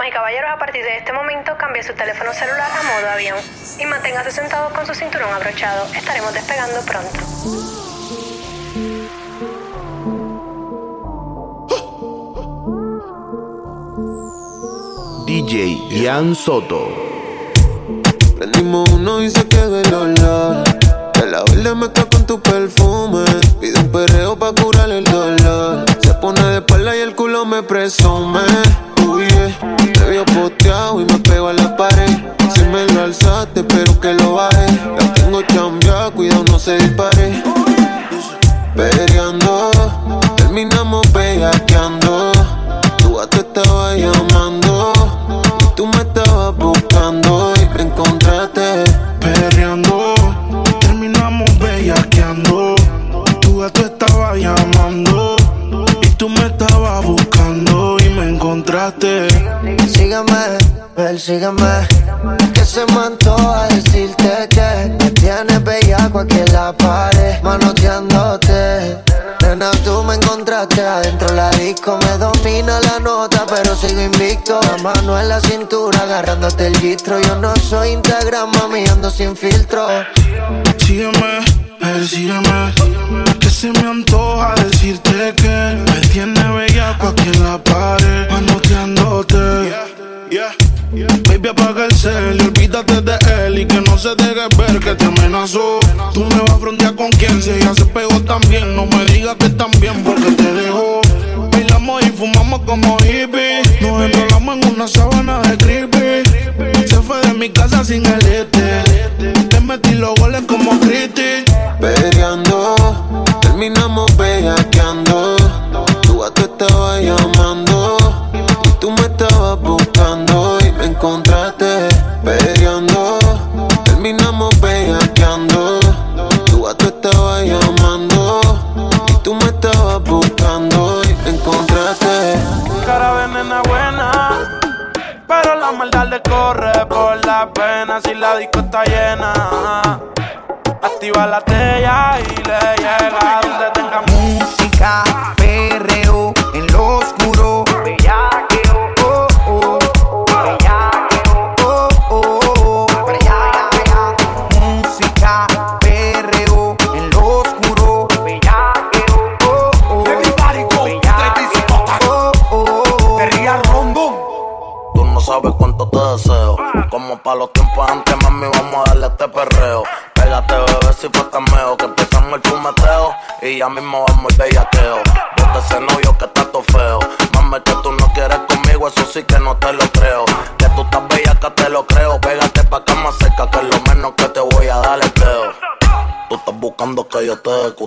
Damas y caballeros, a partir de este momento cambie su teléfono celular a modo avión y manténgase sentado con su cinturón abrochado. Estaremos despegando pronto. DJ Ian Soto. Prendimos uno y se quedó el olor. De la verde me con tu perfume. Pide un perreo pa' curar el dolor. Se pone de espalda y el culo me presume. La cintura, agarrándote el gistro. Yo no soy Instagram, mami, ando sin filtro. Sígueme, persígueme. Que se me antoja decirte que me tiene aquí en la pared, manoteándote. Baby, apaga el cel y olvídate de él y que no se deje ver que te amenazó. Tú me vas a frontear con quien si ella se pegó también. No me digas que también porque te dejó. Y fumamos como hippies. Nos enrolamos en una sábana de creepy. Se fue de mi casa sin el este. Te metí los goles como Cristi. Peleando, terminamos bellaqueando.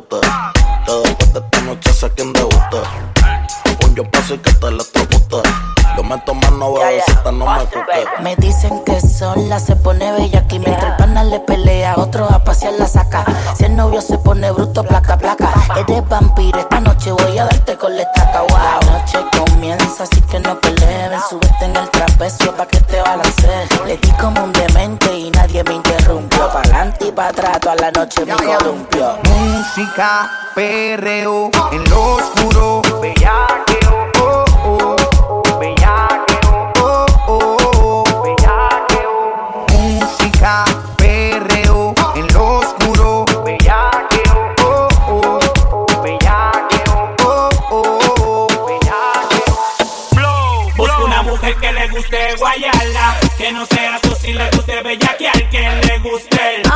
Te. Que de esta noche sé quién. Un yo paso y que te electrocute. Yo me tomo no bebecita, no me cuque. Me dicen que sola se pone bella aquí mientras el pana le pelea, otro a pasear la saca. Si el novio se pone bruto, placa, placa. Eres vampiro, esta noche voy a darte con la estaca. Wow. La noche comienza, así que no peleen. Súbete Música, perreo, en lo oscuro. Bellaqueo, oh, oh. Bellaqueo, oh, oh. Bellaqueo. Música, perreo, en lo oscuro. Bellaqueo, oh, oh. Bellaqueo, oh, oh. Bellaqueo. Busca una mujer que le guste guayala, que no sea si le guste bellaquear, que le guste el.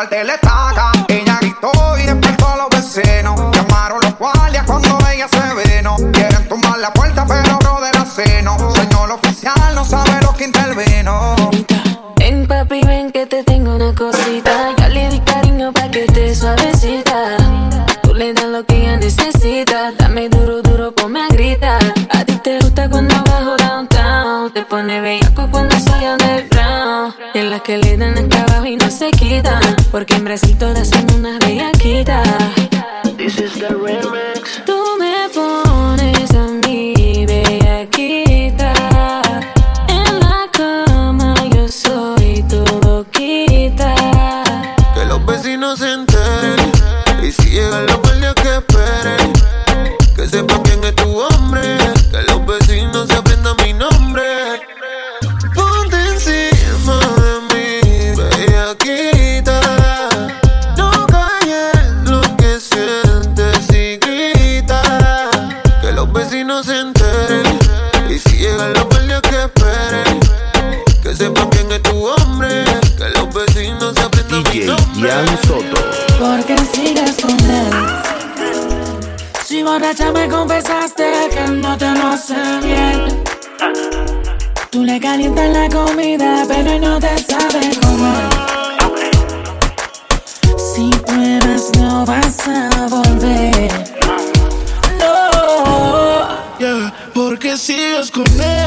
acaba el. sepa quién es tu hombre. Que los vecinos se aprendan DJ Ian Soto. Porque sigues con él. Si borracha me confesaste que no te lo hace bien. Tú le calientas la comida, pero no te sabes comer. Si pruebas no vas a volver. No. Yeah, porque sigues con él.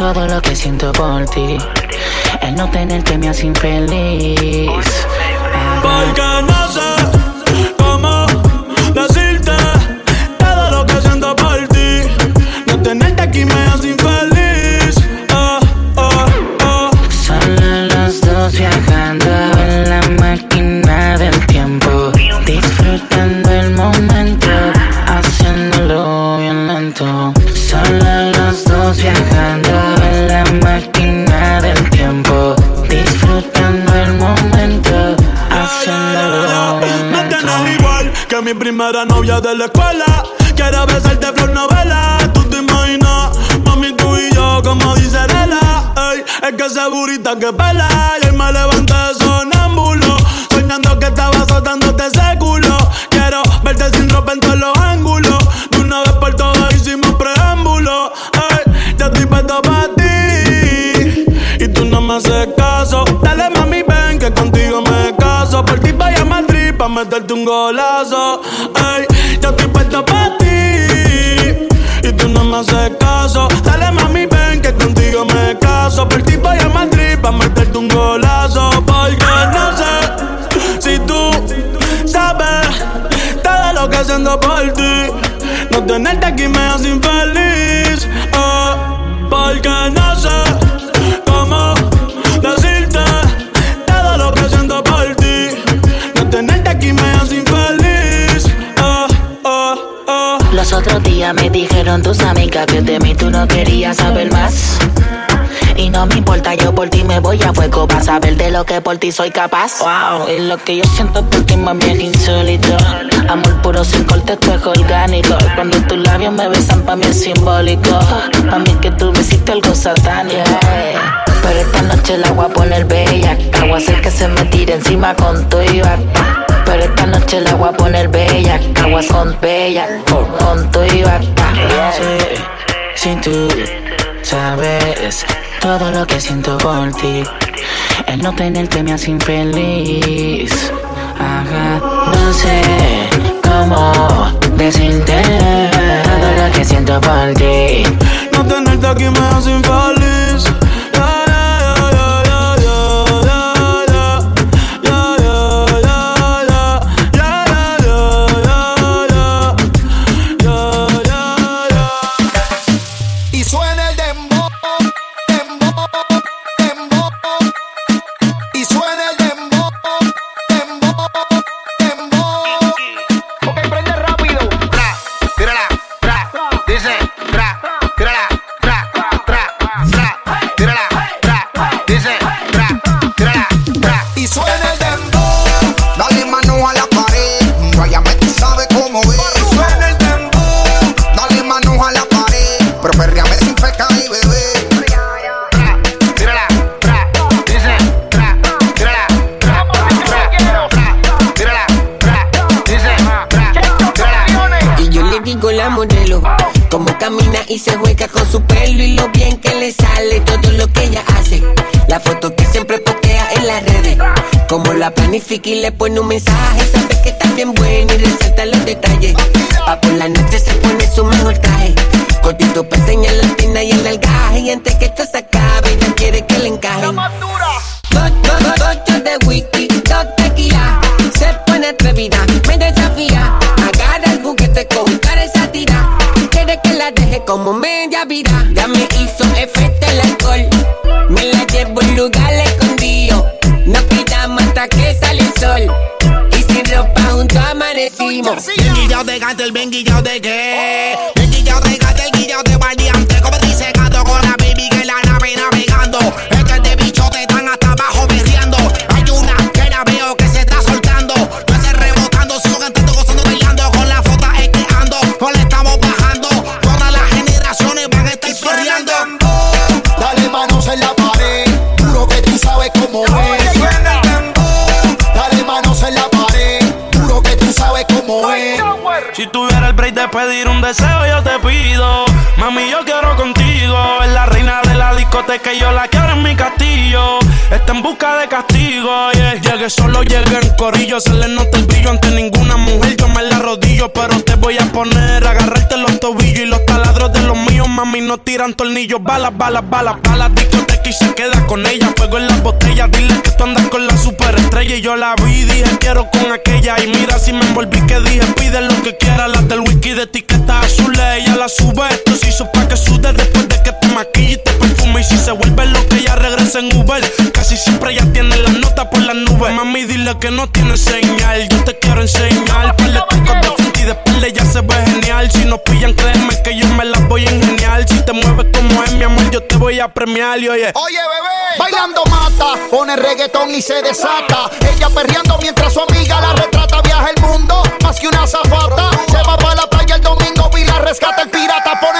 todo lo que siento por ti. El no tenerte me hace infeliz. Porque no sé. primera novia de la escuela. Quiero besarte flor novela. Tú te imaginas, mami, tú y yo, como dice Nela. Ey, es que esa burita que pela. Y me levanté sonámbulo. Soñando que estaba soltándote ese culo. Quiero verte sin ropa en todos los ángulos. De una vez por todas hicimos preámbulo. Ey, ya estoy puesto para ti. Y tú no me haces caso. Dale, mami, ven que contigo me caso. Por ti vaya a Madrid pa' meterte un golazo. me hace caso. que de mí tú no querías saber más. Y no me importa, yo por ti me voy a fuego para saber de lo que por ti soy capaz. Wow, y lo que yo siento por ti, mami, es insólito. Amor puro sin corte, tu es orgánico. Cuando tus labios me besan, pa' mí es simbólico. Pa' mí que tú me hiciste algo satánico. Pero esta noche la voy a poner bella. Agua hacer que se me tire encima con tu y. Pero esta noche la voy a poner bella. Caguas con bella. Con tu y Sí, sin tú sabes todo lo que siento por ti. El no tenerte me hace infeliz. Ajá, no sé cómo decirte todo lo que siento por ti. No tenerte aquí me hace infeliz. Y le pone un mensaje. Sabe que está bien bueno y resalta los detalles. Pa' por la noche se pone su mejor traje. Cortito pa' enseñar la espina y el algaje. Y antes que esto se acabe, ella quiere que le encaje. Ocho de whisky, dos tequila. Se pone atrevida, me desafía. Como media vida. Ya me hizo efecto el alcohol. Me la llevo en lugar escondido. No quitamos hasta que sale el sol. Y sin ropa junto amanecimos. Guillado de gato, el bien guillado de qué. Guillado de gato, el guillado de variante. Como dice gato con la baby que la nave navegando. Si tuviera el break de pedir un deseo, yo te pido. Mami, yo quiero contigo. Es la reina de la discoteca y yo la quiero en mi castillo. Está en busca de castigo. Yeah. Llegué solo, llegué en corillo. Se le nota el brillo ante ninguna mujer. Yo me la rodillo, pero te voy a poner. Agarrarte los tobillos Mami, no tiran tornillos. Balas, balas, balas, balas. Discoteca y se queda con ella. Fuego en las botellas. Dile que tú andas con la superestrella. Y yo la vi, dije quiero con aquella. Y mira si me envolví que dije pide lo que quiera. Las del wiki de etiqueta azul. Ella la sube. Esto se hizo pa' que sude después de que te maquille y te Y si se vuelve lo que ella regresa en Uber. Casi siempre ella tiene la nota por las nubes. Mami, dile que no tiene señal. Yo te quiero enseñar. Par de trucos de frente y de espalda ya se ve genial. Si nos pillan, créeme que yo me las voy a ingeniar. Si te mueves como es, mi amor, yo te voy a premiar. Y oye, Oye, bebé, bailando mata, pone reggaetón y se desata. Ella perreando mientras su amiga la retrata. Viaja el mundo, más que una zafata. Se va para la playa el domingo y la rescata el pirata. Pone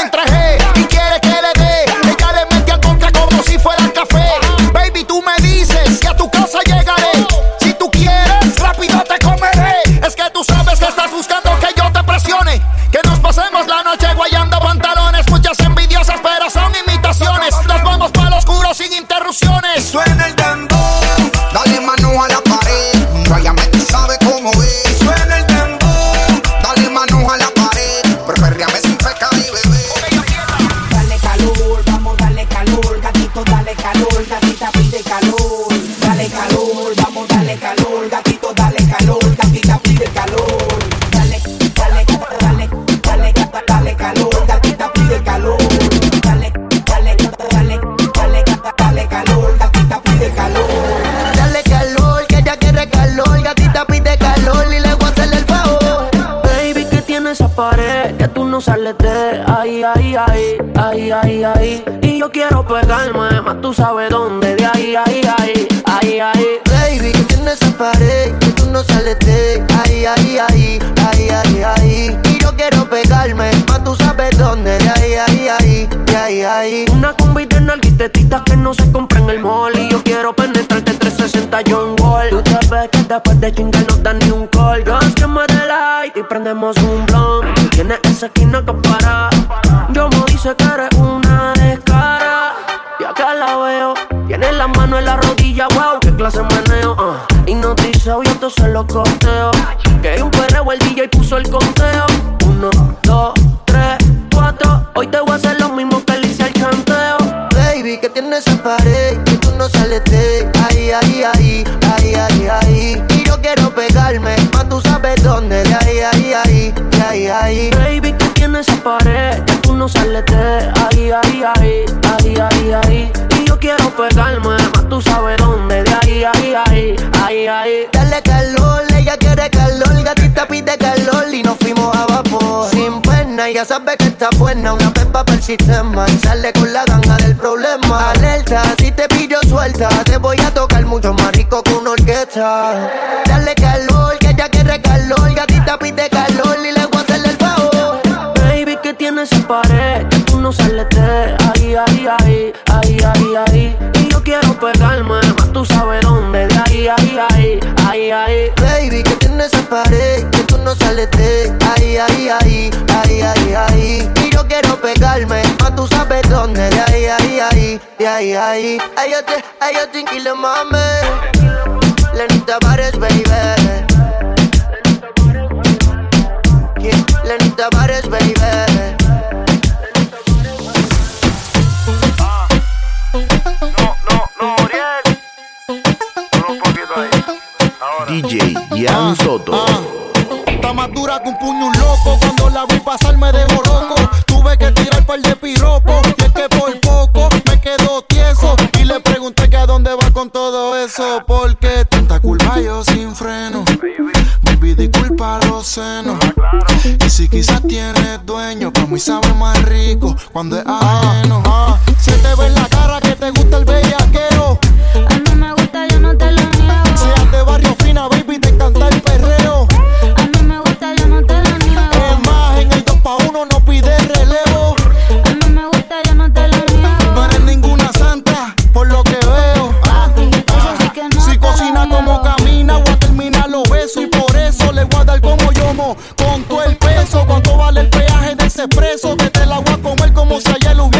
no sales de ahí, ahí, ahí, ahí, ahí, ahí. Y yo quiero pegarme, más tú sabes dónde, de ahí, ahí, ahí, ahí, ahí. Baby, que tienes esa pared, que tú no sales de ahí, ahí, ahí, ahí, ahí, ahí. Y yo quiero pegarme, más tú sabes dónde, de ahí, Una combi de nalguitetitas que no se compra en el mall. Y yo quiero penetrarte 360 John Wall. Tú sabes que después de chingar no dan ni un call. Yo que me light y prendemos un blunt. Tienes esa esquina que para. Yo me dice que eres una descara. Y acá la veo. Tienes la mano en la rodilla, wow, qué clase meneo. Uh. Hipnotizado y entonces lo costeo. Que hay un perreo, el DJ puso el conteo. Uno, dos, tres, cuatro. Hoy te voy Tienes esa pared, que tú no sales ahí, ahí, ahí, ahí, ahí, ahí. Y yo quiero pegarme, más tú sabes dónde, de ahí, ahí, ahí, de ahí, ahí. Baby, que tienes esa pared, que tú no sales de ahí, ahí, ahí, ahí, ahí, ahí. Y yo quiero pegarme, más tú sabes dónde, de ahí, ahí, ahí, ahí, ahí. Dale calor, ella quiere calor, gatita pide calor y nos fuimos a vapor. Sin ya sabe que está buena, una pepa para el sistema. Y sale con la ganga del problema. Alerta, si te pillo suelta, te voy a tocar mucho más rico que una orquesta. Dale calor, que ella quiere calor, gatita pide calor y le voy a hacerle el favor. Baby, que tienes esa pared, que tú no sales de ahí, ahí, ahí, ahí, ahí, ahí. Y yo quiero pegarme, más tú sabes dónde, de ahí, ahí, ahí, ahí, ahí. Baby, que tienes esa pared, que tú no sales de ahí, ahí, ahí, ahí, ahí, ahí. Y yo quiero pegarme, más tú sabes dónde, de ahí, ahí, ahí, de ahí, ahí. Ay, yo te, ay, yo te inquilo, mami. Lenita Bares, baby. Lenita Bares, baby. Ian Soto. Está más dura que un puño un loco. Cuando la vi pasar me dejó loco. Tuve que tirar par de piropos. Y es que por poco me quedo tieso. Y le pregunté que a dónde va con todo eso. Porque tanta culpa yo sin freno. Baby, disculpa los senos. Y si quizás tienes dueño, pa' mí sabe más rico cuando es ajeno. Ah, se te ve en la cara que te gusta el bellaqueo. Y por eso le voy a dar como yomo, con todo el peso. ¿Cuánto vale el peaje de ese preso? Que te la voy a comer como si ayer hubiera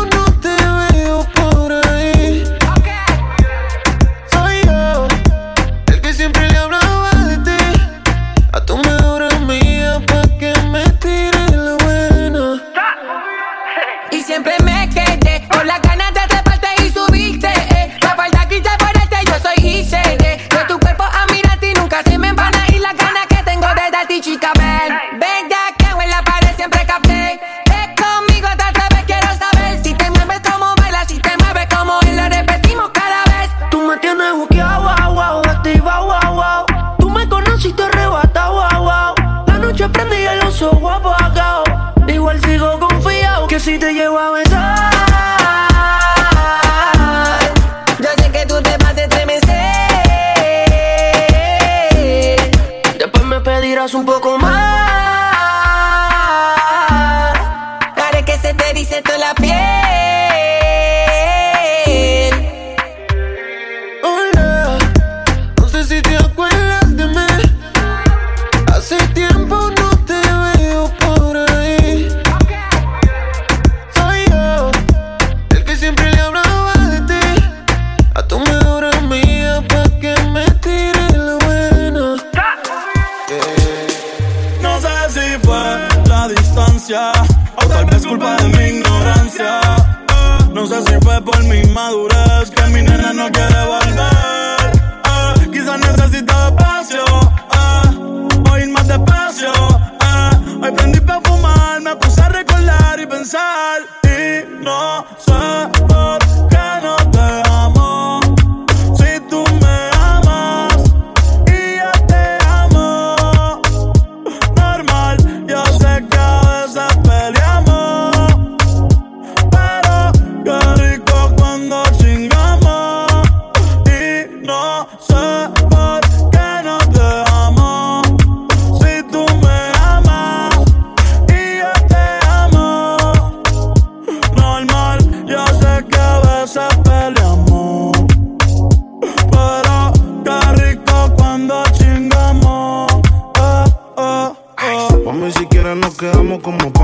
Venga que baila pare siempre capte. Ven conmigo hasta vez quiero saber si te mueves como baila, si te mueves como baila. Repetimos cada vez. Tú me tienes guau guau guau, te iba guau guau. Tú me conociste arrebatado guau guau. La noche prendida el oso bajo acá. Igual sigo confiado que si te llevo a vencer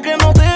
que no te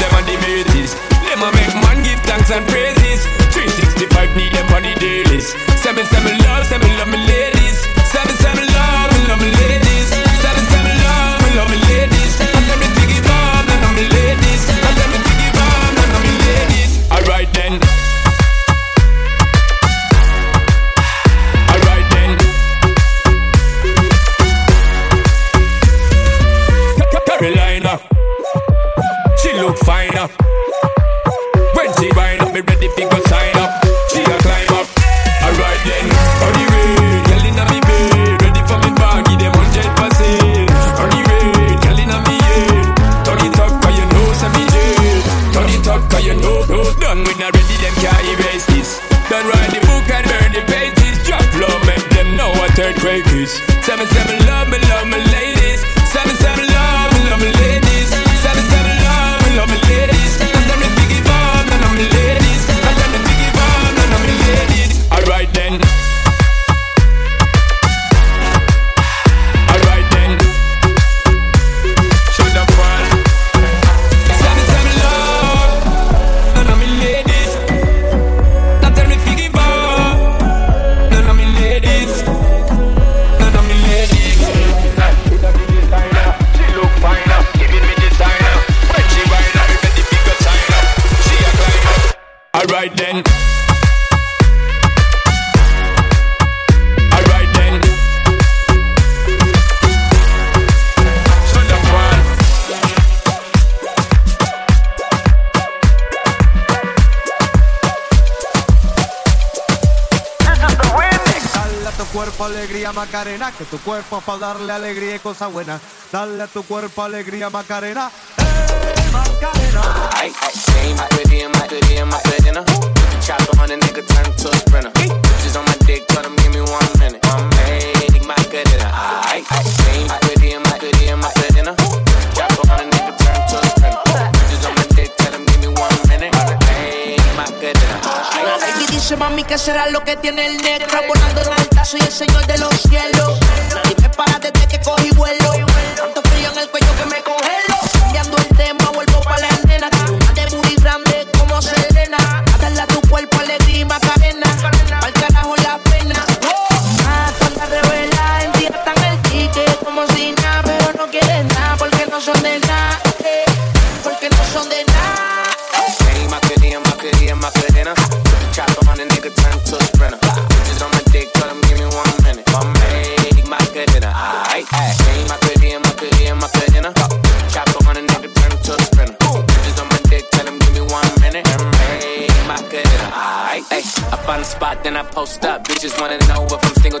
them and the mates. Them a make man give thanks and praises. 365 need them on the dailies. Seven, seven love, seven love me ladies. Seven, seven love, me love me ladies. Seven, seven love, me love me ladies. And them the biggie bomb, and I'm ladies. And them the biggie bomb, and I'm ladies. Alright then. find up. When she wind up, me ready fi go sign up. She a climb up. Alright then, on the way, girl inna me bed, ready for me bag, give them hundred percent. On the way, girl inna me head, turn it up 'cause you know say me jet. Turn it up 'cause you know no done we not ready, them can't erase this. Done write the book and burn the pages, drop low, make them know what earthquake is. Seven seven alegría Macarena, que tu cuerpo es para darle alegría y cosas buenas. Dale a tu cuerpo alegría Macarena. Hey, Macarena. Ay, oh, my and my and my. Chop on a nigga, turn to a sprinter. Bitches on my dick, tell give me one minute. Oh, my make my goodina. Ay, ay, my sé, mami, qué será lo que tiene el negro. Volando en alta, soy el señor de los cielos. spot, then I post up. Bitches wanna know if I'm single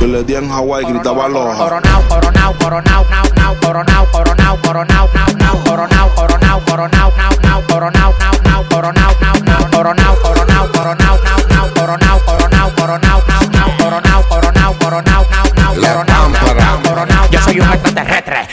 Yo le di en Hawaii, gritaba aloha. Coronao, coronao, coronao, nao, nao, coronao, coronao, coronao, nao, nao, coronao, coronao, coronao, nao, nao, coronao, nao, nao, coronao, nao, nao, coronao, coronao, coronao, nao, nao, coronao, coronao,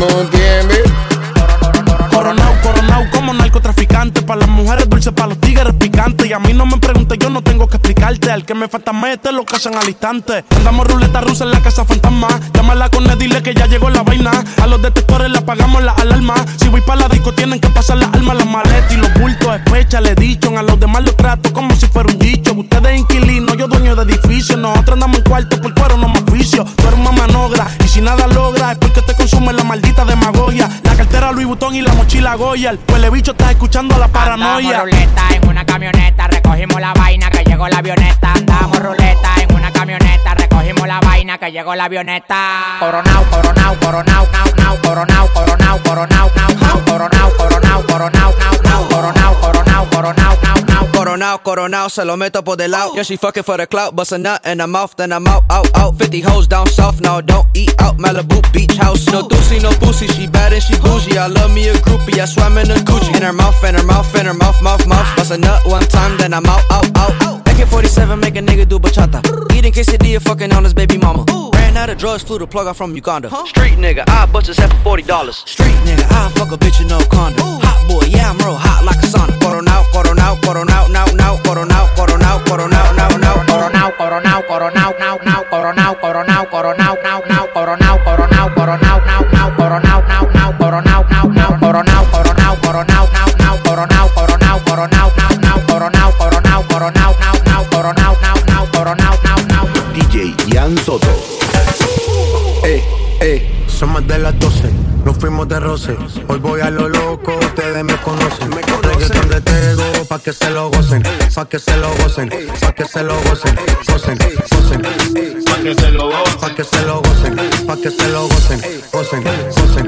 Tú no Para las mujeres dulces, para los tigres picantes. Y a mí no me preguntes, yo no tengo que explicarte. Al que me falta mete lo casan al instante. Andamos ruleta rusa en la casa fantasma. Llámala con él, dile que ya llegó la vaina. A los detectores le apagamos la alarma. Si voy para la disco, tienen que pasar las almas, las maletas y los bultos. Especha, le dicho. A los demás los trato como si fuera un dicho. Ustedes inquilinos, yo dueño de edificio. Nosotros andamos en cuarto por cuero, no más oficio. Tú eres una manogra y si nada logra es porque te consume la maldita demagogia. La cartera Louis Vuitton y la mochila Goya. El huele bicho está escuchando la paranoia. Andamos ruleta en una camioneta, recogimos la vaina que llegó la avioneta. Andamos ruleta en una camioneta, recogimos la vaina que llegó la avioneta. Coronao, coronao, coronao, nao, nao, coronao, coronao, coronao, nao, nao, coronao, coronao, coronao, nao, nao, coronao, coronao, coronao, nao, nao. Coronao, coronao, se lo meto por del lado. Yeah, she fucking for the clout, bust a nut in her mouth, then I'm out, out, out. 50 hoes down south, now don't eat out. Malibu beach house, no doozy, no pussy. She bad and she bougie. I love me a groupie, I swam in a Gucci. In her mouth, in her mouth, in her mouth, mouth, mouth. Bust a nut one time, then I'm out, out, out. AK-47 make a nigga do bachata. Eating quesadilla, fucking on his baby mama. Ran out of drugs, flew the plug out from Uganda. Street nigga, I bust his head for forty dollars. Street nigga, I fuck a bitch in no condom. Hot boy, yeah I'm real hot like a sauna. Coronao, coronao, coronao, now, now, coronao, coronao, coronao, now, now, Coronao, coronao, coronao, nao, nao, coronao, coronao, coronao, nao, nao, coronao, coronao, coronao, Soto. Ey, ey, son más de las 12, nos fuimos de roce. Hoy voy a lo loco, ustedes me conocen. Reggaeton de tego, pa' que se lo gocen, pa' que se lo gocen, pa' que se lo gocen, gocen, gocen. Pa' que se lo gocen, pa' que se lo gocen, pa' que se lo gocen, gocen, gocen.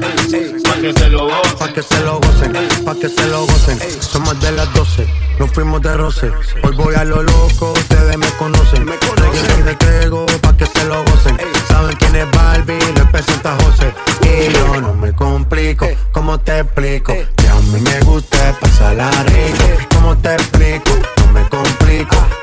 Pa' que se lo gocen, pa' que se lo gocen, pa' que se lo gocen. Son más de las 12, nos fuimos de roce. Hoy voy a lo loco, ustedes me conocen. Reggaeton de tego, pa' que se lo gocen. Saben quién es Barbie, le presenta José. Y yo no me complico, ¿cómo te explico? Que a mí me gusta pasarla rico. ¿Cómo te explico? No me complico.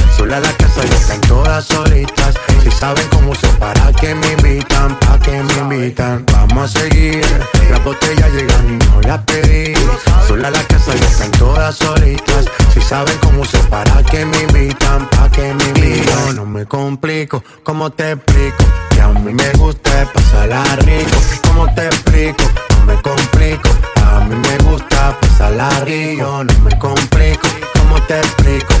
Sola la casa y están todas solitas. Si saben cómo se para que me invitan, pa' que me invitan. Vamos a seguir, las botellas llegan y no las pedí. Sola la casa y están todas solitas. Si saben cómo se para que me invitan, pa' que me invitan. No me complico, ¿cómo te explico? Que a mí me gusta pasarla rico. ¿Cómo te explico? No me complico. A mí me gusta pasarla rico. No me complico, ¿cómo te explico?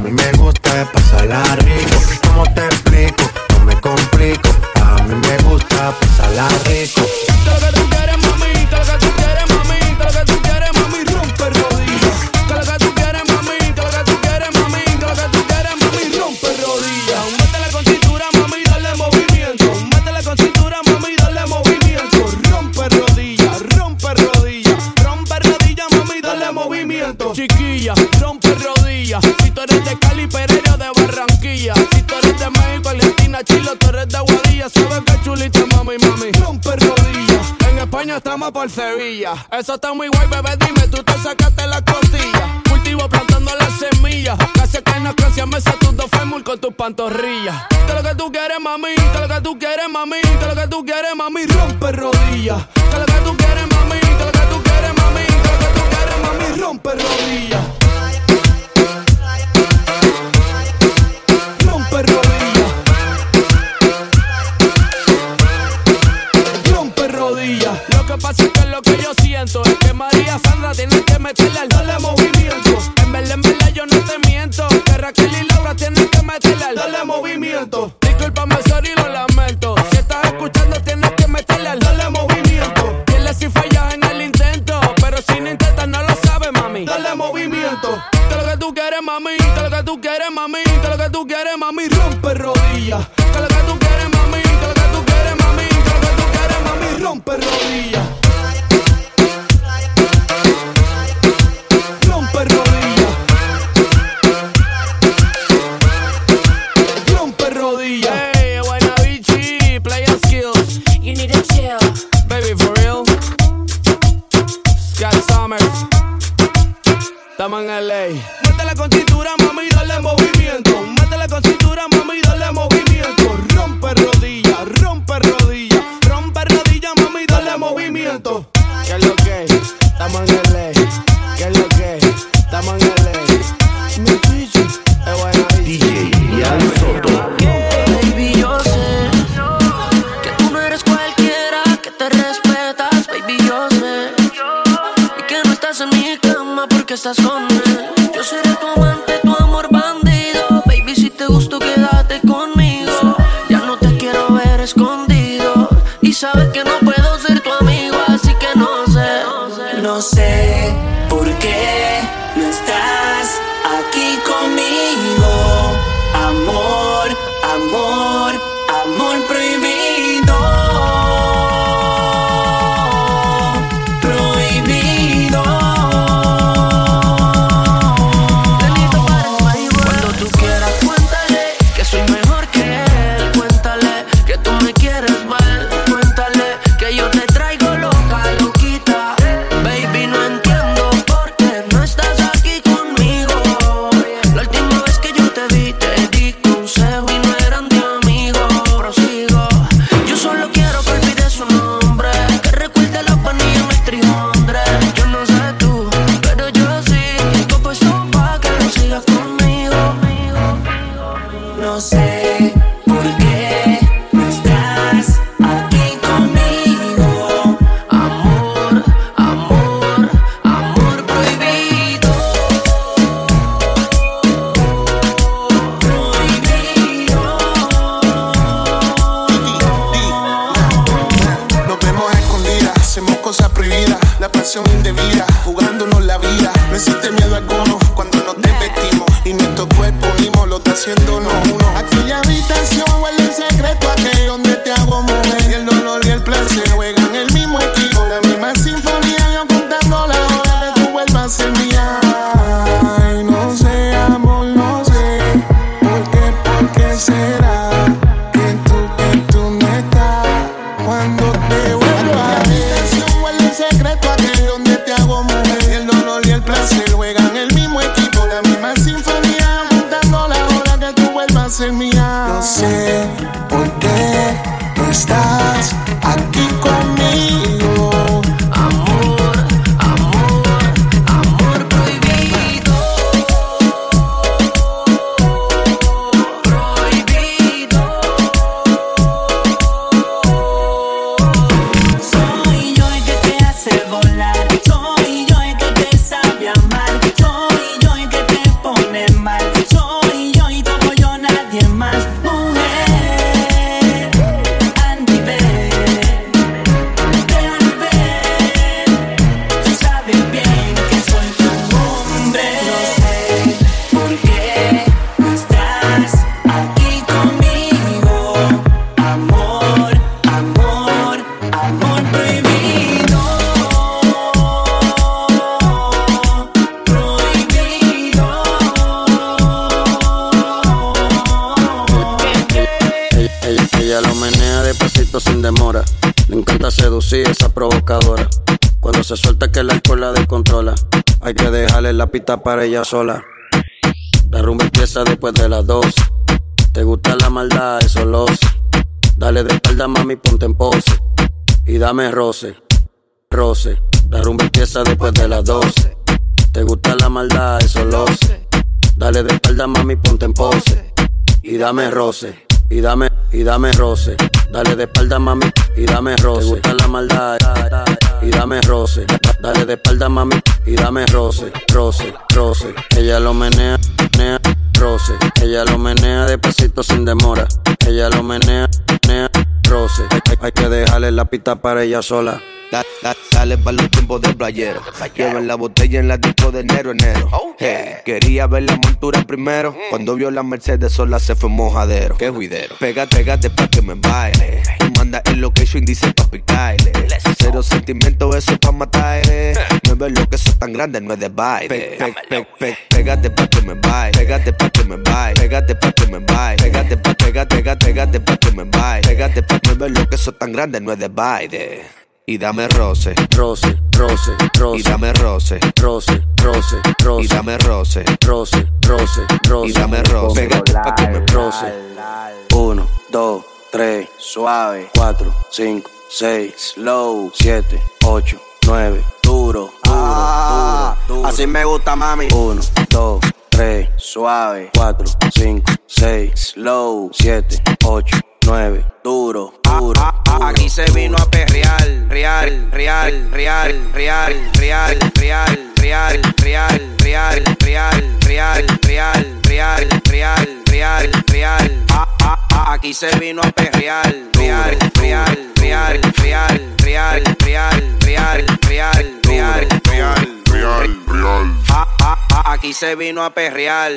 A mí me gusta pasarla rico. ¿Cómo te explico? No me complico. A mí me gusta pasarla rico. Por Sevilla. Eso está muy guay, bebé, dime, tú te sacaste la costilla. Cultivo plantando las semillas. Casi que no creció, me sé tus dos fémur con tus pantorrillas. Todo lo que tú quieres, mami, todo lo que tú quieres, mami, todo lo que tú quieres, mami, rompe rodillas. Todo lo que tú quieres, mami, todo lo que tú quieres, mami, todo lo que tú quieres, mami, rompe rodillas. Siento es que María Sandra tiene que meterle al dale movimiento. En verdad, en verdad yo no te miento. Que Raquel y Laura tienen que meterle al dale movimiento. Discúlpame, sorry, lo lamento. Si estás escuchando tienes que meterle al dale movimiento. Dile si fallas en el intento. Pero si no intentas no lo sabes, mami. Dale movimiento. Todo lo que tú quieres, mami. Todo lo que tú quieres, mami. Todo lo que tú quieres, mami. Rompe rodillas. Hay que dejarle la pista para ella sola. La rumba empieza después de las dos. Te gusta la maldad, eso lo sé. Dale de espalda, mami, ponte en pose. Y dame roce, roce. La rumba empieza después de las 12. Te gusta la maldad, eso lo sé. Dale de espalda, mami, ponte en pose. Y dame roce, y dame, y dame roce. Dale de espalda, mami, y dame roce. Te gusta la maldad, y dame roce. Dale de espalda, mami, y dame roce, roce, roce. Ella lo menea, menea, roce. Ella lo menea despacito sin demora. Ella lo menea, menea, roce. Hay, hay- que dejarle la pista para ella sola. Da- da- dale para los tiempos de playero. Lleven la botella en la disco de enero, enero. Hey, quería ver la montura primero. Cuando vio la Mercedes sola se fue mojadero. Qué juidero. Pégate, pégate pa' que me baile. Manda el location, dice pa' picarle. Cero sentimiento, eso pa' matarle. No ves lo que eso tan grande, no es de baile. Pégate pa' que me baile. Pégate pa' que me baile. Pégate pa' que me baile. Pégate pa' pégate, pégate, pégate pa' que me baile. Pégate pa' no ves lo que eso tan grande, no es de baile. Y dame roce, roce, roce, roce. Y dame roce, roce, roce, roce. Y dame roce, roce, roce, roce. Y dame roce. Que me roce. Uno, dos, tres, suave. Cuatro, cinco, seis, slow. Siete, ocho, nueve, duro, duro, duro, duro. Así me gusta, mami. Uno, dos, tres, suave. Cuatro, cinco, seis, slow. Siete, ocho, duro, duro. Aquí se vino a perrear, real, real, real, real, real, real, real, real, real, real, real, real, real, real, real, real. Ah, ah, ah, Aquí se vino a perrear, real, real, real, real, real, real, real, real, real, real, real, real. Ah, ah, ah, Aquí se vino a perrear.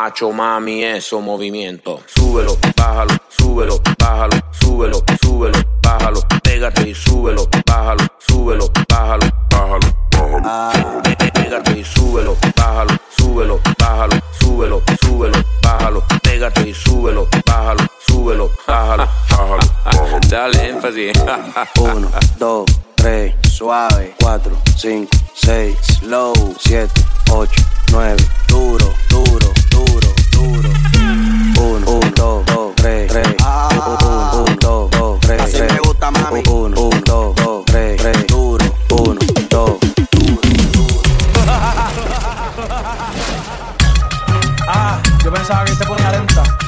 Hacho mami, eso movimiento. Súbelo, bájalo, súbelo, bájalo, súbelo, súbelo, bájalo. Pégate y súbelo, bájalo, súbelo, bájalo, bájalo, bájalo. Pe- Pégate y súbelo, bájalo, súbelo, bájalo, súbelo, súbelo, bájalo. Pégate y súbelo, bájalo, súbelo, bájalo, bájalo, bájalo. Dale énfasis. Uno, dos, tres, suave. Cuatro, cinco, seis, slow. Siete, ocho, nueve, duro, duro, duro, duro. Uno, un, dos, dos, tres, tres. Uno, un, dos, dos, tres, Así tres. me gusta, mami. Uno, un, dos, dos, tres, tres. Duro, uno, dos. Ah, yo pensaba que se ponía lenta.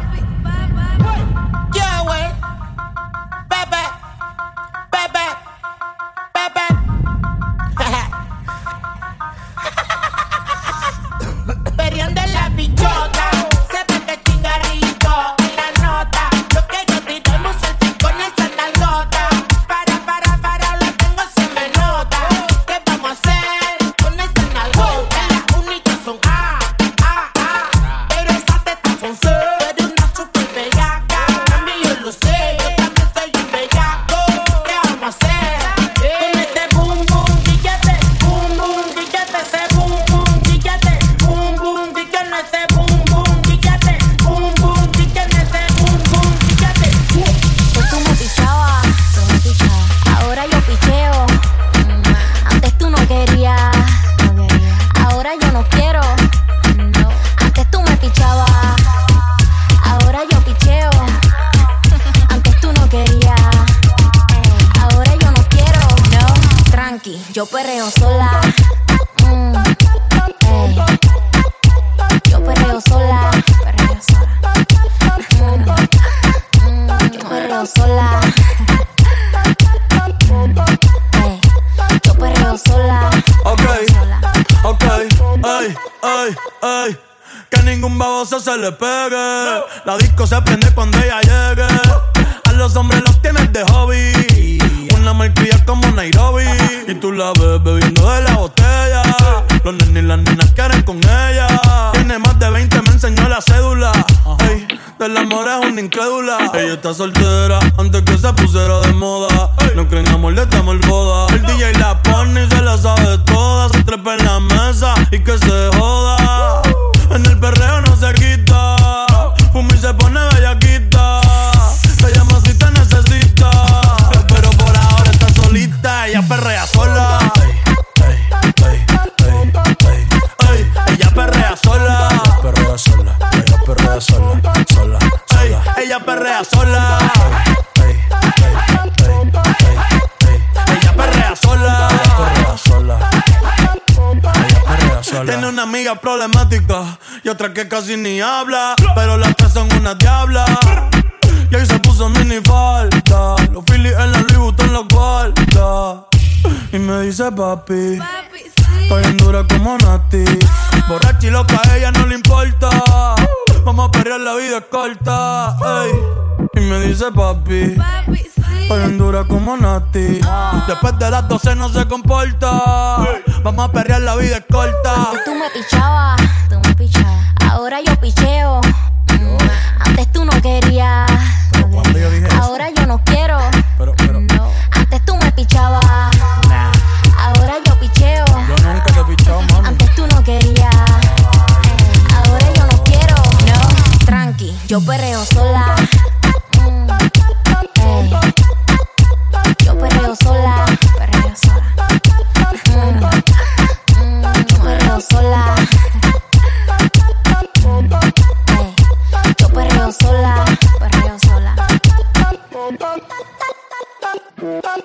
Otra que casi ni habla. Pero las tres son una diabla. Y ahí se puso mini falta. Los Phillies en la Louis Vuitton los guarda. Y me dice papi. Estoy en dura como Nati. Borracha y loca, a ella no le importa. Vamos a perrear, la vida es corta. ey. Y me dice papi. Estoy en dura como Nati. Después de las 12 no se comporta. Vamos a perrear, la vida es corta. Tú me pichabas, tú me pichabas. Ahora yo picheo. Mm, Antes tú no querías. Ahora yo no quiero. Bye.